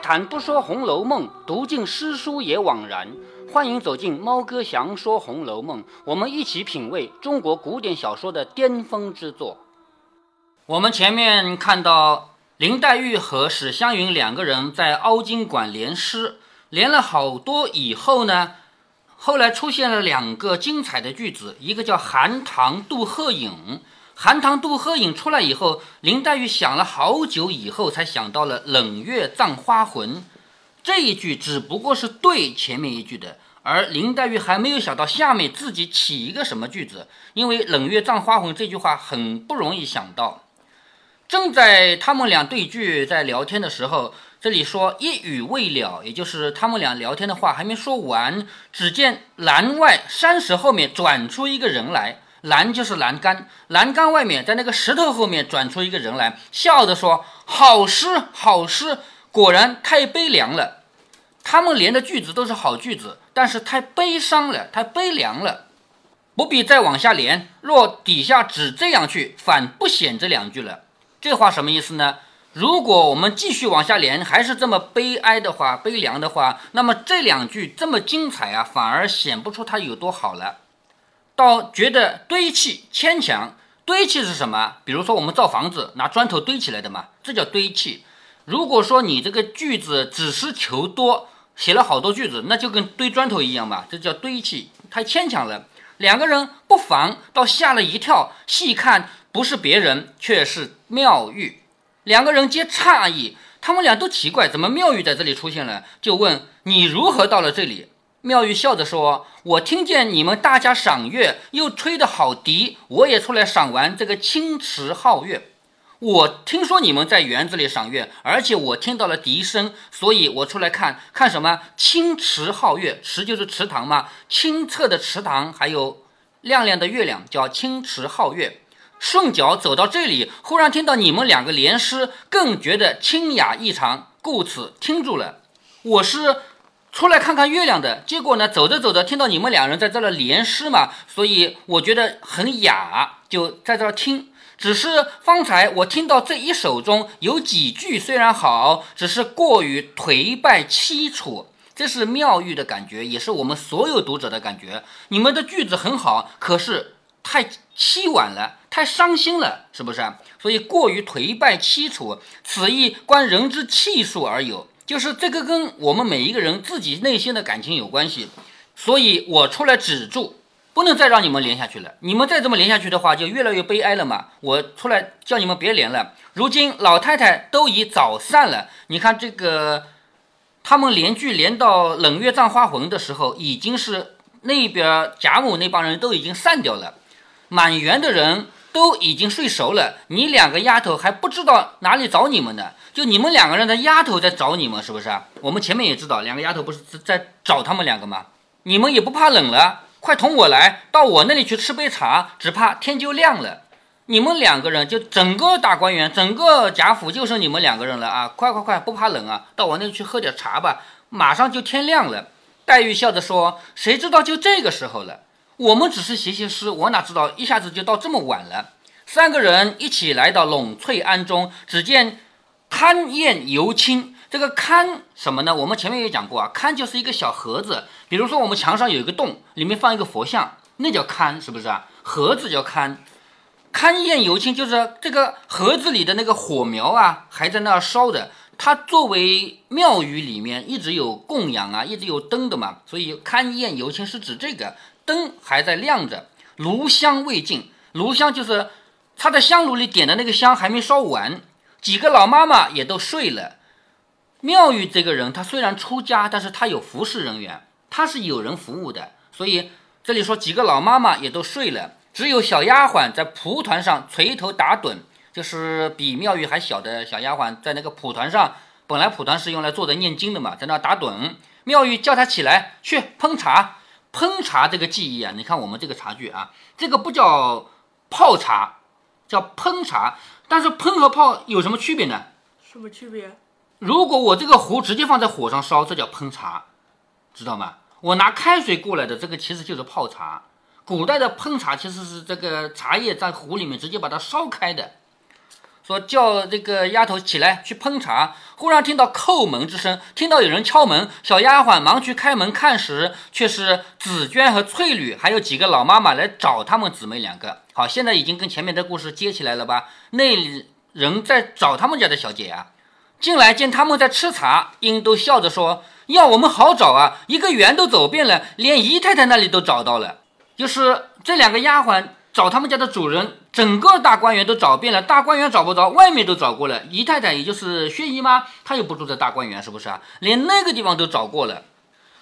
谈不说《红楼梦》，读尽诗书也枉然。欢迎走进猫哥祥说《红楼梦》，我们一起品味中国古典小说的巅峰之作。我们前面看到林黛玉和史湘云两个人在凹晶馆联诗，联了好多以后呢，后来出现了两个精彩的句子，一个叫“寒塘渡鹤影”。寒塘渡鹤影出来以后，林黛玉想了好久以后，才想到了“冷月葬花魂”这一句，只不过是对前面一句的，而林黛玉还没有想到下面自己起一个什么句子，因为“冷月葬花魂”这句话很不容易想到。正在他们俩对句在聊天的时候，这里说一语未了，也就是他们俩聊天的话还没说完，只见栏外山石后面转出一个人来。栏就是栏杆，栏杆外面在那个石头后面转出一个人来，笑着说：“好诗，好诗，果然太悲凉了。”他们连的句子都是好句子，但是太悲伤了，太悲凉了，不必再往下连。若底下只这样去，反不显这两句了。这话什么意思呢？如果我们继续往下连，还是这么悲哀的话，悲凉的话，那么这两句这么精彩啊，反而显不出它有多好了。倒觉得堆砌牵强，堆砌是什么？比如说我们造房子拿砖头堆起来的嘛，这叫堆砌。如果说你这个句子只是求多，写了好多句子，那就跟堆砖头一样嘛，这叫堆砌，太牵强了。两个人不妨倒吓了一跳，细看不是别人，却是妙玉。两个人皆诧异，他们俩都奇怪，怎么妙玉在这里出现了？就问你如何到了这里？妙玉笑着说：“我听见你们大家赏月，又吹得好笛，我也出来赏玩这个清池皓月。我听说你们在园子里赏月，而且我听到了笛声，所以我出来看看什么清池皓月。池就是池塘嘛，清澈的池塘，还有亮亮的月亮，叫清池皓月。顺脚走到这里，忽然听到你们两个联诗，更觉得清雅异常，故此听住了。我是。”出来看看月亮的结果呢？走着走着，听到你们两人在这儿联诗嘛，所以我觉得很雅，就在这儿听。只是方才我听到这一首中有几句虽然好，只是过于颓败凄楚，这是妙玉的感觉，也是我们所有读者的感觉。你们的句子很好，可是太凄婉了，太伤心了，是不是？所以过于颓败凄楚，此亦观人之气数而有。就是这个跟我们每一个人自己内心的感情有关系，所以我出来止住，不能再让你们连下去了。你们再这么连下去的话，就越来越悲哀了嘛。我出来叫你们别连了。如今老太太都已早散了，你看这个，他们连剧连到冷月葬花魂的时候，已经是那边贾母那帮人都已经散掉了，满园的人。都已经睡熟了，你两个丫头还不知道哪里找你们呢？就你们两个人的丫头在找你们，是不是啊？我们前面也知道，两个丫头不是在找他们两个吗？你们也不怕冷了，快同我来到我那里去吃杯茶，只怕天就亮了。你们两个人就整个大观园，整个贾府就剩你们两个人了啊！快快快，不怕冷啊？到我那里去喝点茶吧，马上就天亮了。黛玉笑着说：“谁知道就这个时候了。”我们只是写写诗，我哪知道一下子就到这么晚了。三个人一起来到栊翠庵中，只见龛砚犹清。这个勘什么呢？我们前面也讲过啊，勘就是一个小盒子。比如说我们墙上有一个洞，里面放一个佛像，那叫勘，是不是啊？盒子叫龛。龛砚犹清，就是这个盒子里的那个火苗啊，还在那儿烧着。它作为庙宇里面一直有供养啊，一直有灯的嘛，所以龛砚犹清是指这个。灯还在亮着，炉香未尽。炉香就是他在香炉里点的那个香还没烧完。几个老妈妈也都睡了。妙玉这个人，他虽然出家，但是他有服侍人员，他是有人服务的。所以这里说几个老妈妈也都睡了，只有小丫鬟在蒲团上垂头打盹，就是比妙玉还小的小丫鬟在那个蒲团上。本来蒲团是用来坐着念经的嘛，在那打盹。妙玉叫她起来去烹茶。烹茶这个技艺啊，你看我们这个茶具啊，这个不叫泡茶，叫烹茶。但是烹和泡有什么区别呢？什么区别？如果我这个壶直接放在火上烧，这叫烹茶，知道吗？我拿开水过来的这个其实就是泡茶。古代的烹茶其实是这个茶叶在壶里面直接把它烧开的。说叫这个丫头起来去烹茶。忽然听到叩门之声，听到有人敲门，小丫鬟忙去开门看时，却是紫娟和翠缕，还有几个老妈妈来找他们姊妹两个。好，现在已经跟前面的故事接起来了吧？那人在找他们家的小姐呀，进来见他们在吃茶，英都笑着说：“要我们好找啊，一个园都走遍了，连姨太太那里都找到了。就是这两个丫鬟。”找他们家的主人，整个大观园都找遍了，大观园找不着，外面都找过了。姨太太也就是薛姨妈，她又不住在大观园，是不是啊？连那个地方都找过了。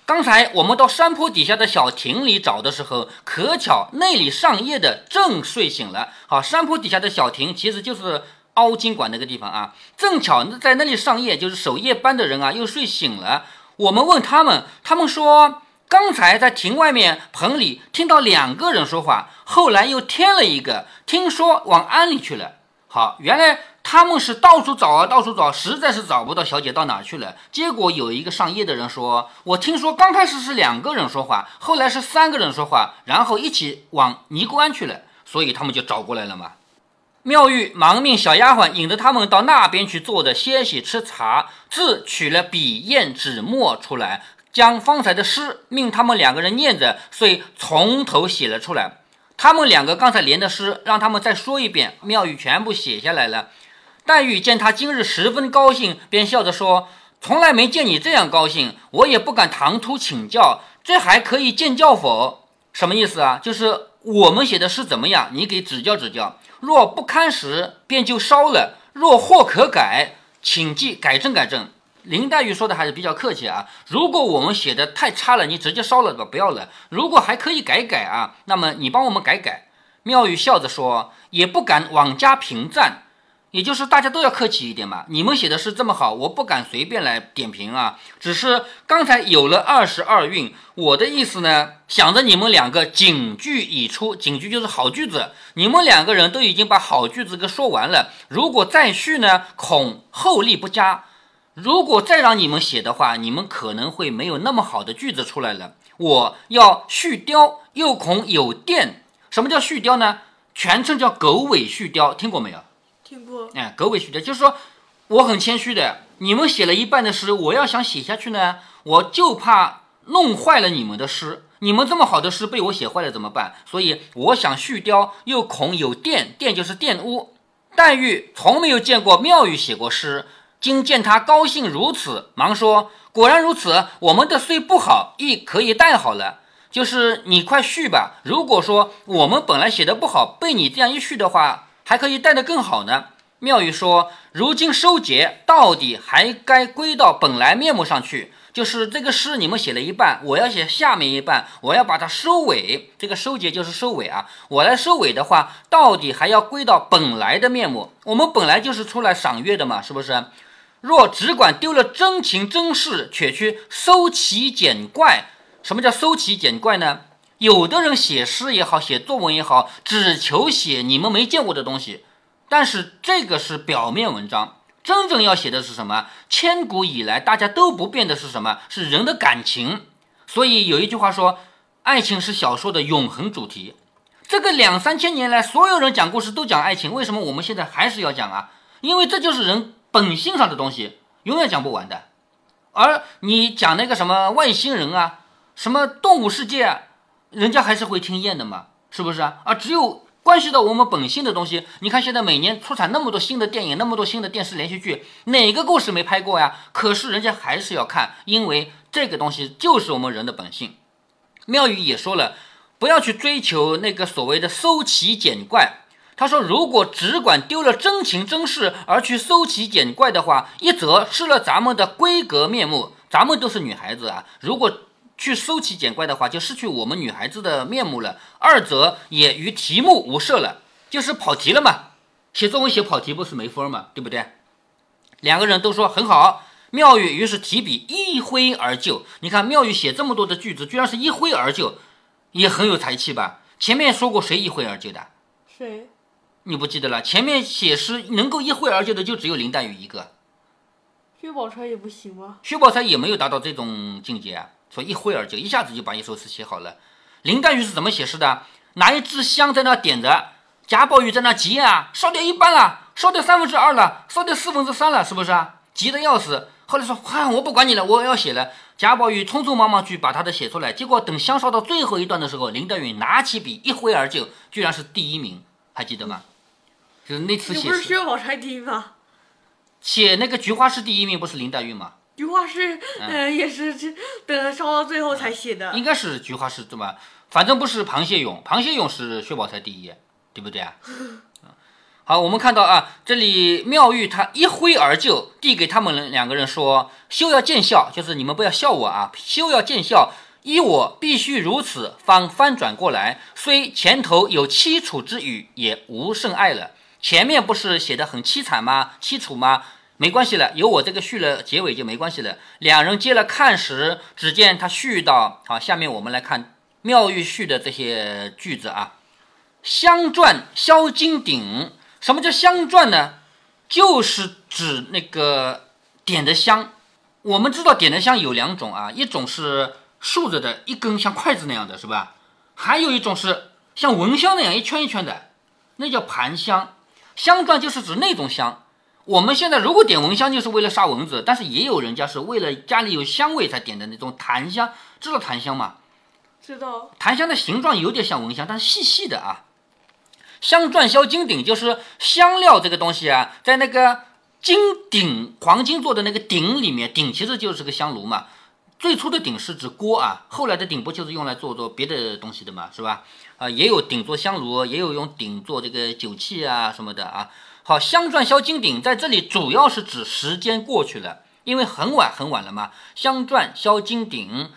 刚才我们到山坡底下的小亭里找的时候，可巧那里上夜的正睡醒了。好，山坡底下的小亭其实就是凹金馆那个地方啊，正巧在那里上夜，就是守夜班的人啊又睡醒了。我们问他们，他们说。刚才在亭外面棚里听到两个人说话，后来又添了一个，听说往庵里去了。好，原来他们是到处找啊，到处找，实在是找不到小姐到哪去了。结果有一个上夜的人说：“我听说刚开始是两个人说话，后来是三个人说话，然后一起往尼姑庵去了，所以他们就找过来了嘛。”妙玉忙命小丫鬟引着他们到那边去坐着歇息吃茶，自取了笔砚纸墨出来。将方才的诗命他们两个人念着，遂从头写了出来。他们两个刚才连的诗，让他们再说一遍。妙玉全部写下来了。黛玉见他今日十分高兴，便笑着说：“从来没见你这样高兴，我也不敢唐突请教，这还可以见教否？什么意思啊？就是我们写的诗怎么样，你给指教指教。若不堪时，便就烧了；若或可改，请记改正改正。”林黛玉说的还是比较客气啊。如果我们写的太差了，你直接烧了吧，不要了。如果还可以改改啊，那么你帮我们改改。妙玉笑着说，也不敢妄加评赞，也就是大家都要客气一点嘛。你们写的是这么好，我不敢随便来点评啊。只是刚才有了二十二韵，我的意思呢，想着你们两个警句已出，警句就是好句子，你们两个人都已经把好句子给说完了，如果再续呢，恐后力不佳。如果再让你们写的话，你们可能会没有那么好的句子出来了。我要续雕，又恐有电。什么叫续雕呢？全称叫狗尾续貂，听过没有？听过。哎，狗尾续貂就是说，我很谦虚的。你们写了一半的诗，我要想写下去呢，我就怕弄坏了你们的诗。你们这么好的诗被我写坏了怎么办？所以我想续貂，又恐有电，电就是玷污。黛玉从没有见过妙玉写过诗。今见他高兴如此，忙说：“果然如此，我们的虽不好，亦可以带好了。就是你快续吧。如果说我们本来写的不好，被你这样一续的话，还可以带得更好呢。”妙玉说：“如今收结，到底还该归到本来面目上去。就是这个诗你们写了一半，我要写下面一半，我要把它收尾。这个收结就是收尾啊。我来收尾的话，到底还要归到本来的面目。我们本来就是出来赏月的嘛，是不是？”若只管丢了真情真事，却去搜奇捡怪，什么叫搜奇捡怪呢？有的人写诗也好，写作文也好，只求写你们没见过的东西，但是这个是表面文章。真正要写的是什么？千古以来大家都不变的是什么？是人的感情。所以有一句话说，爱情是小说的永恒主题。这个两三千年来，所有人讲故事都讲爱情，为什么我们现在还是要讲啊？因为这就是人。本性上的东西永远讲不完的，而你讲那个什么外星人啊，什么动物世界啊，人家还是会听厌的嘛，是不是啊？而只有关系到我们本性的东西，你看现在每年出产那么多新的电影，那么多新的电视连续剧，哪个故事没拍过呀？可是人家还是要看，因为这个东西就是我们人的本性。妙语也说了，不要去追求那个所谓的搜奇捡怪。他说：“如果只管丢了真情真事而去搜奇捡怪的话，一则失了咱们的闺阁面目，咱们都是女孩子啊。如果去搜奇捡怪的话，就失去我们女孩子的面目了。二则也与题目无涉了，就是跑题了嘛。写作文写跑题不是没分嘛，对不对？两个人都说很好。妙玉于是提笔一挥而就。你看妙玉写这么多的句子，居然是一挥而就，也很有才气吧？前面说过谁一挥而就的？谁？”你不记得了？前面写诗能够一挥而就的就只有林黛玉一个，薛宝钗也不行吗？薛宝钗也没有达到这种境界啊，说一挥而就，一下子就把一首诗写好了。林黛玉是怎么写诗的？拿一支香在那点着，贾宝玉在那急啊，烧掉一半了，烧掉三分之二了，烧掉四分之三了，是不是啊？急得要死。后来说，嗨，我不管你了，我要写了。贾宝玉匆匆忙忙去把他的写出来，结果等香烧到最后一段的时候，林黛玉拿起笔一挥而就，居然是第一名，还记得吗？就是那次写这不是薛宝钗第一吗？写那个菊花诗第一名不是林黛玉吗？菊花诗，嗯，也是这等烧到最后才写的。应该是菊花诗对吧？反正不是螃蟹咏，螃蟹咏是薛宝钗第一，对不对啊？好，我们看到啊，这里妙玉她一挥而就，递给他们两个人说：“休要见笑，就是你们不要笑我啊！休要见笑，依我必须如此，方翻转过来。虽前头有凄楚之语，也无甚爱了。前面不是写的很凄惨吗？凄楚吗？没关系了，有我这个序了结尾就没关系了。两人接了看时，只见他续到好，下面我们来看妙玉序的这些句子啊，香篆销金鼎。”什么叫香篆呢？就是指那个点的香。我们知道点的香有两种啊，一种是竖着的，一根像筷子那样的是吧？还有一种是像蚊香那样一圈一圈的，那叫盘香。香篆就是指那种香。我们现在如果点蚊香，就是为了杀蚊子，但是也有人家是为了家里有香味才点的那种檀香。知道檀香吗？知道。檀香的形状有点像蚊香，但是细细的啊。香篆销金鼎，就是香料这个东西啊，在那个金鼎黄金做的那个鼎里面，鼎其实就是个香炉嘛。最初的鼎是指锅啊，后来的鼎不就是用来做做别的东西的嘛，是吧？啊，也有鼎做香炉，也有用鼎做这个酒器啊什么的啊。好，香篆销金鼎在这里主要是指时间过去了，因为很晚很晚了嘛。香篆销金鼎，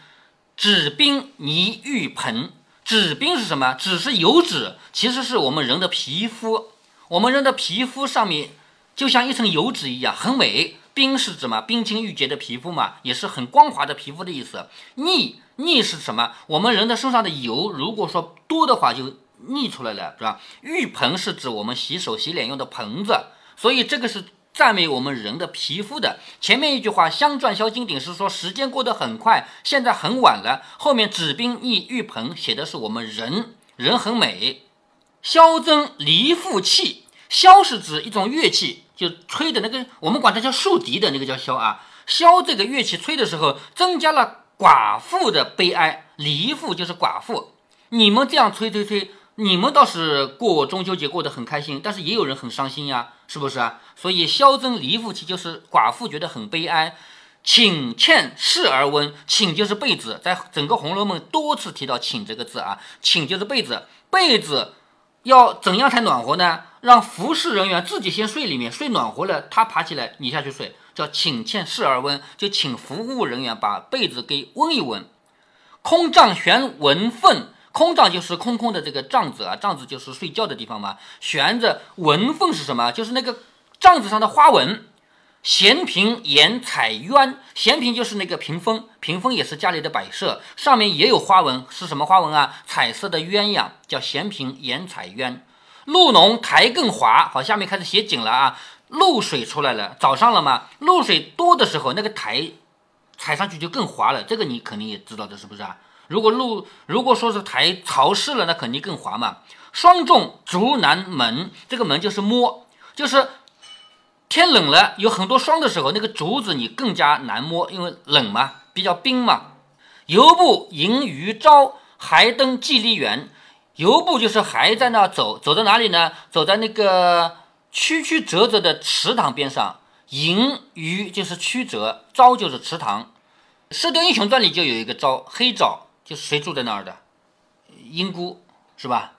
纸冰泥玉盆。纸冰是什么？纸是油脂，其实是我们人的皮肤。我们人的皮肤上面就像一层油脂一样，很美。冰是什么？冰清玉洁的皮肤嘛，也是很光滑的皮肤的意思。腻腻是什么？我们人的身上的油，如果说多的话，就腻出来了，是吧？浴盆是指我们洗手洗脸用的盆子，所以这个是。赞美我们人的皮肤的前面一句话，香篆销金鼎是说时间过得很快，现在很晚了。后面纸冰腻玉盆写的是我们人人很美。箫增离妇器，箫是指一种乐器，就吹的那个，我们管它叫竖笛的那个叫箫啊。箫这个乐器吹的时候，增加了寡妇的悲哀。离妇就是寡妇，你们这样吹吹吹。你们倒是过中秋节过得很开心，但是也有人很伤心呀，是不是啊？所以箫增离妇期就是寡妇觉得很悲哀。寝欠室而温，寝就是被子，在整个《红楼梦》多次提到寝这个字啊。寝就是被子，被子要怎样才暖和呢？让服侍人员自己先睡里面，睡暖和了，他爬起来你下去睡，叫请欠室而温，就请服务人员把被子给温一温。空帐悬蚊凤。空帐就是空空的这个帐子啊，帐子就是睡觉的地方嘛。悬着纹凤是什么？就是那个帐子上的花纹。闲屏掩彩鸳，闲屏就是那个屏风，屏风也是家里的摆设，上面也有花纹，是什么花纹啊？彩色的鸳鸯，叫闲屏掩彩鸳。露浓苔更滑，好，下面开始写景了啊。露水出来了，早上了嘛，露水多的时候，那个苔踩上去就更滑了，这个你肯定也知道的，是不是啊？如果露如果说是苔潮湿了，那肯定更滑嘛。霜重竹难门，这个门就是摸，就是天冷了，有很多霜的时候，那个竹子你更加难摸，因为冷嘛，比较冰嘛。游步迎余朝，还登寄离园。游步就是还在那走，走到哪里呢？走在那个曲曲折折的池塘边上。迎余就是曲折，朝就是池塘。《射雕英雄传》里就有一个招黑沼。就是谁住在那儿的，阴姑是吧？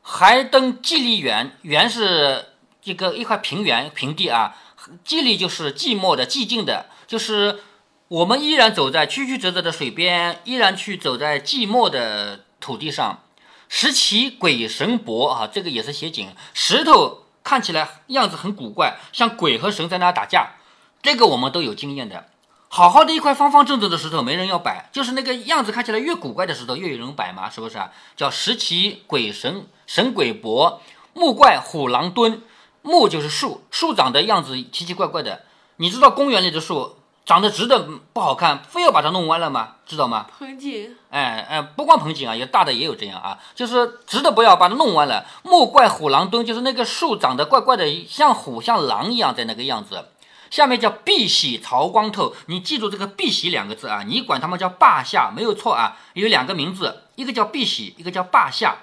还登寂离原，原是一个一块平原平地啊。寂离就是寂寞的、寂静的，就是我们依然走在曲曲折折的水边，依然去走在寂寞的土地上。石奇鬼神搏啊，这个也是写景，石头看起来样子很古怪，像鬼和神在那打架，这个我们都有经验的。好好的一块方方正正的石头，没人要摆，就是那个样子看起来越古怪的石头，越有人摆嘛，是不是啊？叫石奇鬼神神鬼搏，木怪虎狼蹲，木就是树，树长的样子奇奇怪怪的。你知道公园里的树长得直的不好看，非要把它弄弯了吗？知道吗？盆景，哎哎，不光盆景啊，有大的也有这样啊，就是直的不要把它弄弯了。莫怪虎狼蹲，就是那个树长得怪怪的，像虎像狼一样在那个样子。下面叫碧玺朝光透，你记住这个碧玺两个字啊，你管他们叫霸下没有错啊。有两个名字，一个叫碧玺，一个叫霸下，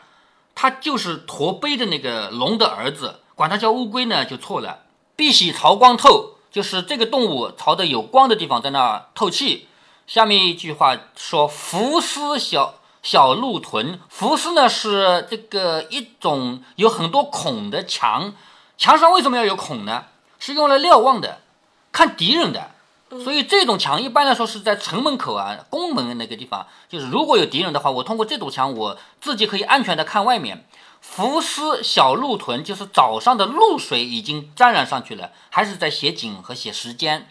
他就是驼背的那个龙的儿子，管他叫乌龟呢就错了。碧玺朝光透就是这个动物朝着有光的地方在那透气。下面一句话说伏丝小小鹿臀，伏丝呢是这个一种有很多孔的墙，墙上为什么要有孔呢？是用来瞭望的。看敌人的，所以这种墙一般来说是在城门口啊、宫门那个地方。就是如果有敌人的话，我通过这堵墙，我自己可以安全的看外面。浮丝小露屯，就是早上的露水已经沾染上去了，还是在写景和写时间。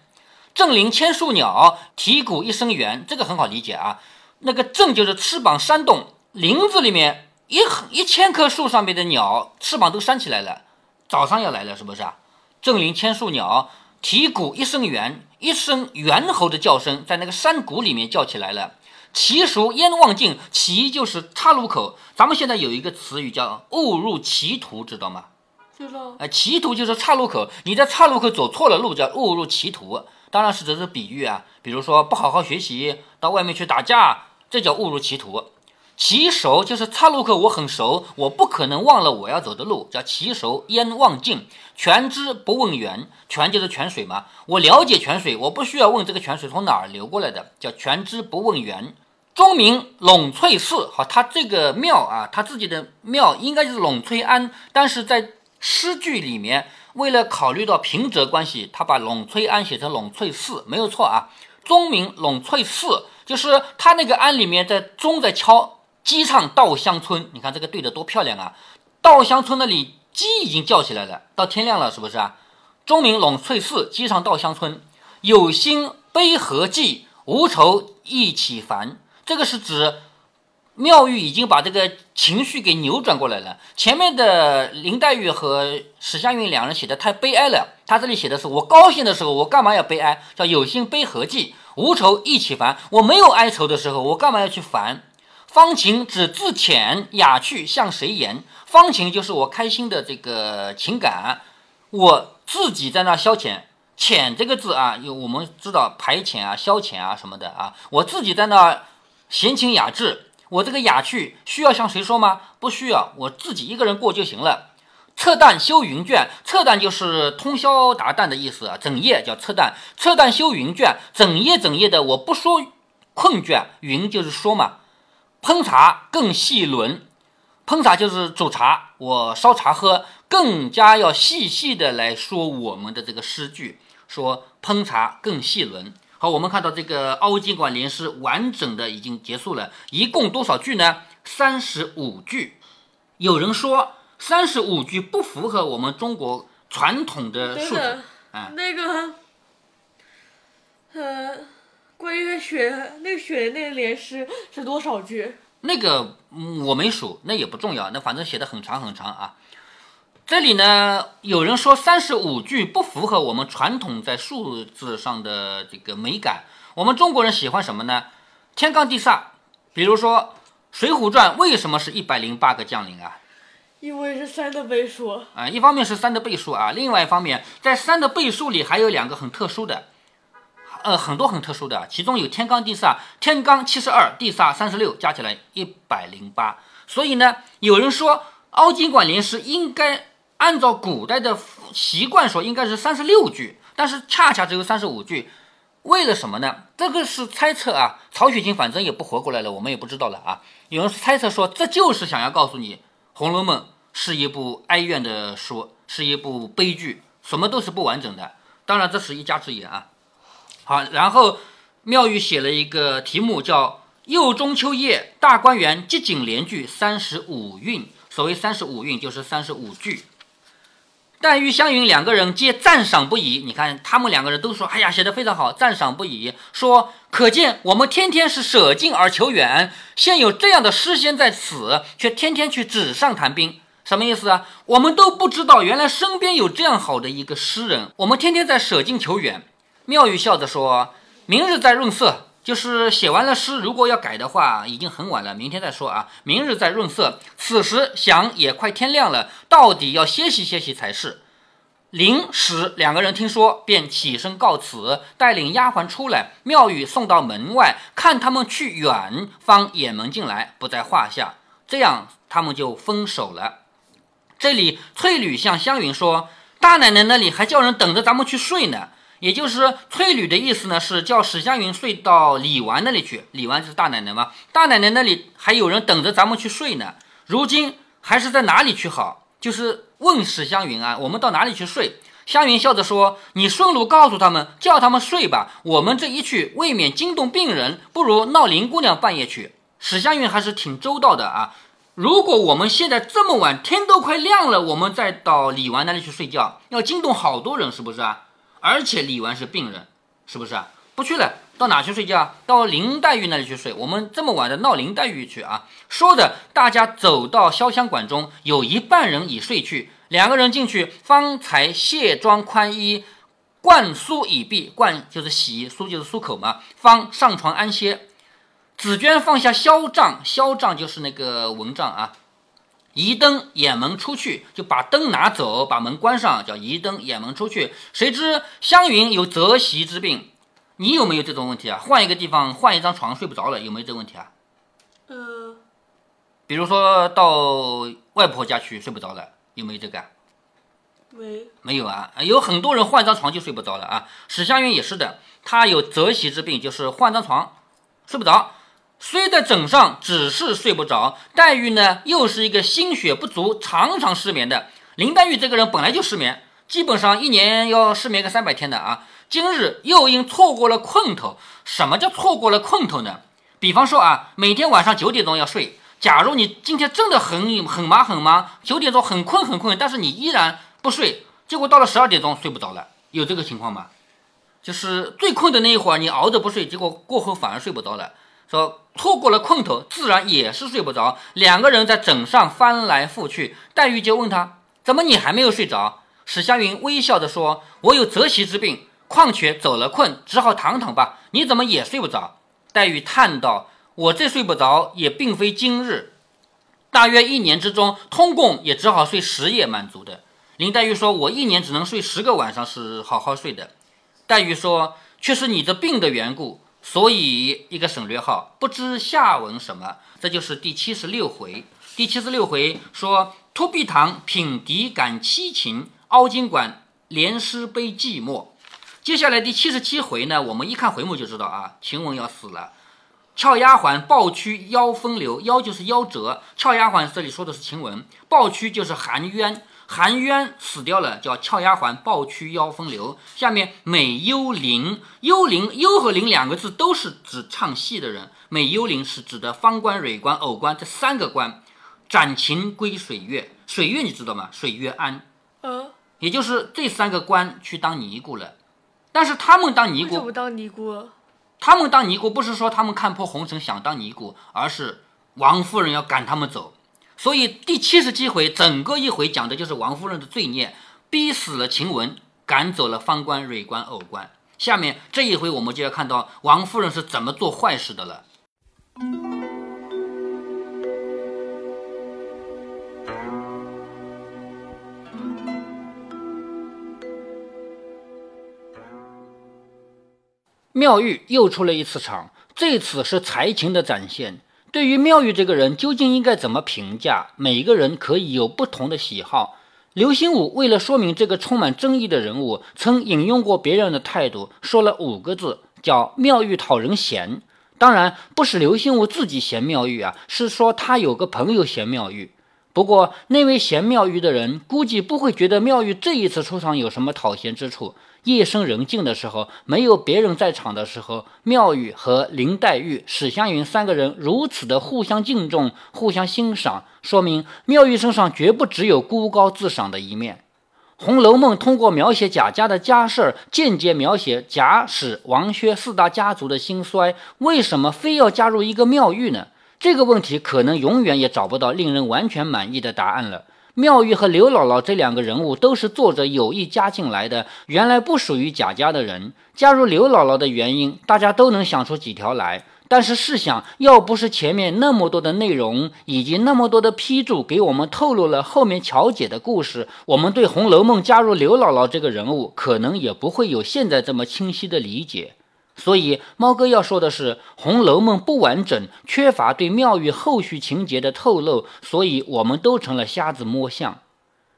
正林千树鸟，啼谷一声猿，这个很好理解啊。那个正就是翅膀扇动，林子里面一一千棵树上面的鸟翅膀都扇起来了，早上要来了，是不是啊？正林千树鸟。啼谷一声猿，一声猿猴的叫声在那个山谷里面叫起来了。岐熟烟望尽，其就是岔路口。咱们现在有一个词语叫误入歧途，知道吗？知道。哎，歧途就是岔路口，你在岔路口走错了路，叫误入歧途。当然是这是比喻啊，比如说不好好学习，到外面去打架，这叫误入歧途。其熟就是岔路口，我很熟，我不可能忘了我要走的路，叫其熟焉忘尽。泉之不问源，泉就是泉水嘛，我了解泉水，我不需要问这个泉水从哪儿流过来的，叫泉之不问源。钟鸣陇翠寺，好，他这个庙啊，他自己的庙应该是陇翠庵，但是在诗句里面，为了考虑到平仄关系，他把陇翠庵写成陇翠寺，没有错啊。钟鸣陇翠寺，就是他那个庵里面在钟在敲。鸡唱稻香村，你看这个对的多漂亮啊！稻香村那里鸡已经叫起来了，到天亮了，是不是啊？钟鸣陇翠寺，鸡唱稻香村，有心悲何寄，无愁忆起烦。这个是指妙玉已经把这个情绪给扭转过来了。前面的林黛玉和史湘云两人写的太悲哀了，他这里写的是我高兴的时候，我干嘛要悲哀？叫有心悲何寄，无愁一起烦。我没有哀愁的时候，我干嘛要去烦？方情指自遣雅趣向谁言？方情就是我开心的这个情感，我自己在那消遣。遣这个字啊，有我们知道排遣啊、消遣啊什么的啊。我自己在那闲情雅致，我这个雅趣需要向谁说吗？不需要，我自己一个人过就行了。撤旦修云卷，撤旦就是通宵达旦的意思啊，整夜叫撤旦。撤旦修云卷，整夜整夜的，我不说困倦。云就是说嘛。烹茶更细轮，烹茶就是煮茶，我烧茶喝，更加要细细的来说我们的这个诗句，说烹茶更细轮。好，我们看到这个凹晶管联诗完整的已经结束了，一共多少句呢？三十五句。有人说三十五句不符合我们中国传统的数字，啊，那个，呃。关于雪，那个雪那个联诗是多少句？那个我没数，那也不重要。那反正写的很长很长啊。这里呢，有人说三十五句不符合我们传统在数字上的这个美感。我们中国人喜欢什么呢？天罡地煞。比如说《水浒传》为什么是一百零八个将领啊？因为是三的倍数啊。一方面是三的倍数啊，另外一方面在三的倍数里还有两个很特殊的。呃，很多很特殊的，其中有天罡地煞，天罡七十二，地煞三十六，加起来一百零八。所以呢，有人说凹晶管联诗应该按照古代的习惯说应该是三十六句，但是恰恰只有三十五句，为了什么呢？这个是猜测啊。曹雪芹反正也不活过来了，我们也不知道了啊。有人猜测说，这就是想要告诉你，《红楼梦》是一部哀怨的书，是一部悲剧，什么都是不完整的。当然，这是一家之言啊。好，然后妙玉写了一个题目叫“又中秋夜，大观园集锦联句三十五韵”。所谓三十五韵，就是三十五句。黛玉、湘云两个人皆赞赏不已。你看，他们两个人都说：“哎呀，写的非常好，赞赏不已。”说可见我们天天是舍近而求远。现有这样的诗仙在此，却天天去纸上谈兵，什么意思啊？我们都不知道，原来身边有这样好的一个诗人。我们天天在舍近求远。妙玉笑着说：“明日再润色，就是写完了诗，如果要改的话，已经很晚了，明天再说啊。明日再润色，此时想也快天亮了，到底要歇息歇息才是。林史两个人听说，便起身告辞，带领丫鬟出来，妙玉送到门外，看他们去远，方掩门进来，不在话下。这样，他们就分手了。这里翠缕向湘云说：“大奶奶那里还叫人等着咱们去睡呢。”也就是翠缕的意思呢，是叫史湘云睡到李纨那里去。李纨就是大奶奶嘛，大奶奶那里还有人等着咱们去睡呢。如今还是在哪里去好？就是问史湘云啊，我们到哪里去睡？湘云笑着说：“你顺路告诉他们，叫他们睡吧。我们这一去，未免惊动病人，不如闹林姑娘半夜去。”史湘云还是挺周到的啊。如果我们现在这么晚，天都快亮了，我们再到李纨那里去睡觉，要惊动好多人，是不是啊？而且李纨是病人，是不是啊？不去了，到哪去睡觉？到林黛玉那里去睡。我们这么晚的闹林黛玉去啊？说着，大家走到潇湘馆中，有一半人已睡去。两个人进去，方才卸妆宽衣，灌梳已毕。灌就是洗，梳就是漱口嘛。方上床安歇。紫娟放下萧帐，萧帐就是那个蚊帐啊。移灯掩门出去，就把灯拿走，把门关上，叫移灯掩门出去。谁知湘云有择席之病。你有没有这种问题啊？换一个地方，换一张床睡不着了，有没有这个问题啊？呃，比如说到外婆家去睡不着了，有没有这个？没，没有啊。有很多人换张床就睡不着了啊。史湘云也是的，她有择席之病，就是换张床睡不着，虽在枕上，只是睡不着。黛玉呢，又是一个心血不足，常常失眠的。林黛玉这个人本来就失眠，基本上一年要失眠个三百天的啊。今日又因错过了困头，什么叫错过了困头呢？比方说啊，每天晚上九点钟要睡。假如你今天真的很很忙很忙，九点钟很困很困，但是你依然不睡，结果到了十二点钟睡不着了，有这个情况吗？就是最困的那一会儿，你熬着不睡，结果过后反而睡不着了。说错过了困头，自然也是睡不着。两个人在枕上翻来覆去，黛玉就问他：“怎么你还没有睡着？”史湘云微笑着说：“我有择席之病。”况且走了困，只好躺躺吧。你怎么也睡不着？黛玉叹道：“我这睡不着，也并非今日，大约一年之中，通共也只好睡十夜满足的。”林黛玉说：“我一年只能睡十个晚上，是好好睡的。”黛玉说：“却是你这病的缘故，所以一个省略号，不知下文什么。”这就是第七十六回。第七十六回说：“突壁堂品笛感凄情，凹晶馆连诗悲寂寞。”接下来第七十七回呢，我们一看回目就知道啊，晴雯要死了。俏丫鬟抱屈腰风流，腰就是夭折。俏丫鬟这里说的是晴雯，抱屈就是含冤，含冤死掉了，叫俏丫鬟抱屈腰风流。下面美幽灵，幽灵幽和灵两个字都是指唱戏的人，美幽灵是指的方官、蕊官、偶官这三个官。斩情归水月，水月你知道吗？水月庵，嗯，也就是这三个官去当尼姑了。但是他们当尼姑，为什么当尼姑？他们当尼姑不是说他们看破红尘想当尼姑，而是王夫人要赶他们走。所以第七十七回整个一回讲的就是王夫人的罪孽，逼死了晴雯，赶走了方官、蕊官、偶官。下面这一回我们就要看到王夫人是怎么做坏事的了。妙玉又出了一次场，这次是才情的展现。对于妙玉这个人，究竟应该怎么评价？每个人可以有不同的喜好。刘心武为了说明这个充满争议的人物，曾引用过别人的态度，说了五个字，叫“妙玉讨人嫌”。当然，不是刘心武自己嫌妙玉啊，是说他有个朋友嫌妙玉。不过，那位嫌妙玉的人估计不会觉得妙玉这一次出场有什么讨嫌之处。夜深人静的时候，没有别人在场的时候，妙玉和林黛玉、史湘云三个人如此的互相敬重、互相欣赏，说明妙玉身上绝不只有孤高自赏的一面。《红楼梦》通过描写贾家的家事儿，间接描写贾史王薛四大家族的兴衰。为什么非要加入一个妙玉呢？这个问题可能永远也找不到令人完全满意的答案了。妙玉和刘姥姥这两个人物都是作者有意加进来的，原来不属于贾家的人。加入刘姥姥的原因，大家都能想出几条来。但是试想，要不是前面那么多的内容以及那么多的批注给我们透露了后面乔姐的故事，我们对《红楼梦》加入刘姥姥这个人物，可能也不会有现在这么清晰的理解。所以，猫哥要说的是，《红楼梦》不完整，缺乏对妙玉后续情节的透露，所以我们都成了瞎子摸象。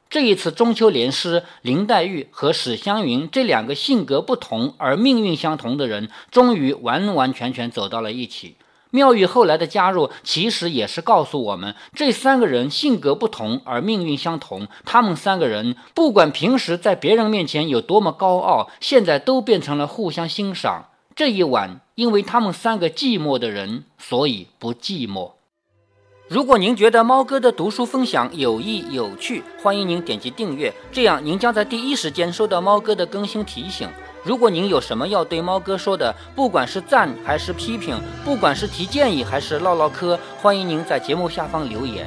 这一次中秋联诗，林黛玉和史湘云这两个性格不同而命运相同的人，终于完完全全走到了一起。妙玉后来的加入，其实也是告诉我们，这三个人性格不同而命运相同。他们三个人，不管平时在别人面前有多么高傲，现在都变成了互相欣赏。这一晚，因为他们三个寂寞的人，所以不寂寞。如果您觉得猫哥的读书分享有益有趣，欢迎您点击订阅，这样您将在第一时间收到猫哥的更新提醒。如果您有什么要对猫哥说的，不管是赞还是批评，不管是提建议还是唠唠嗑，欢迎您在节目下方留言。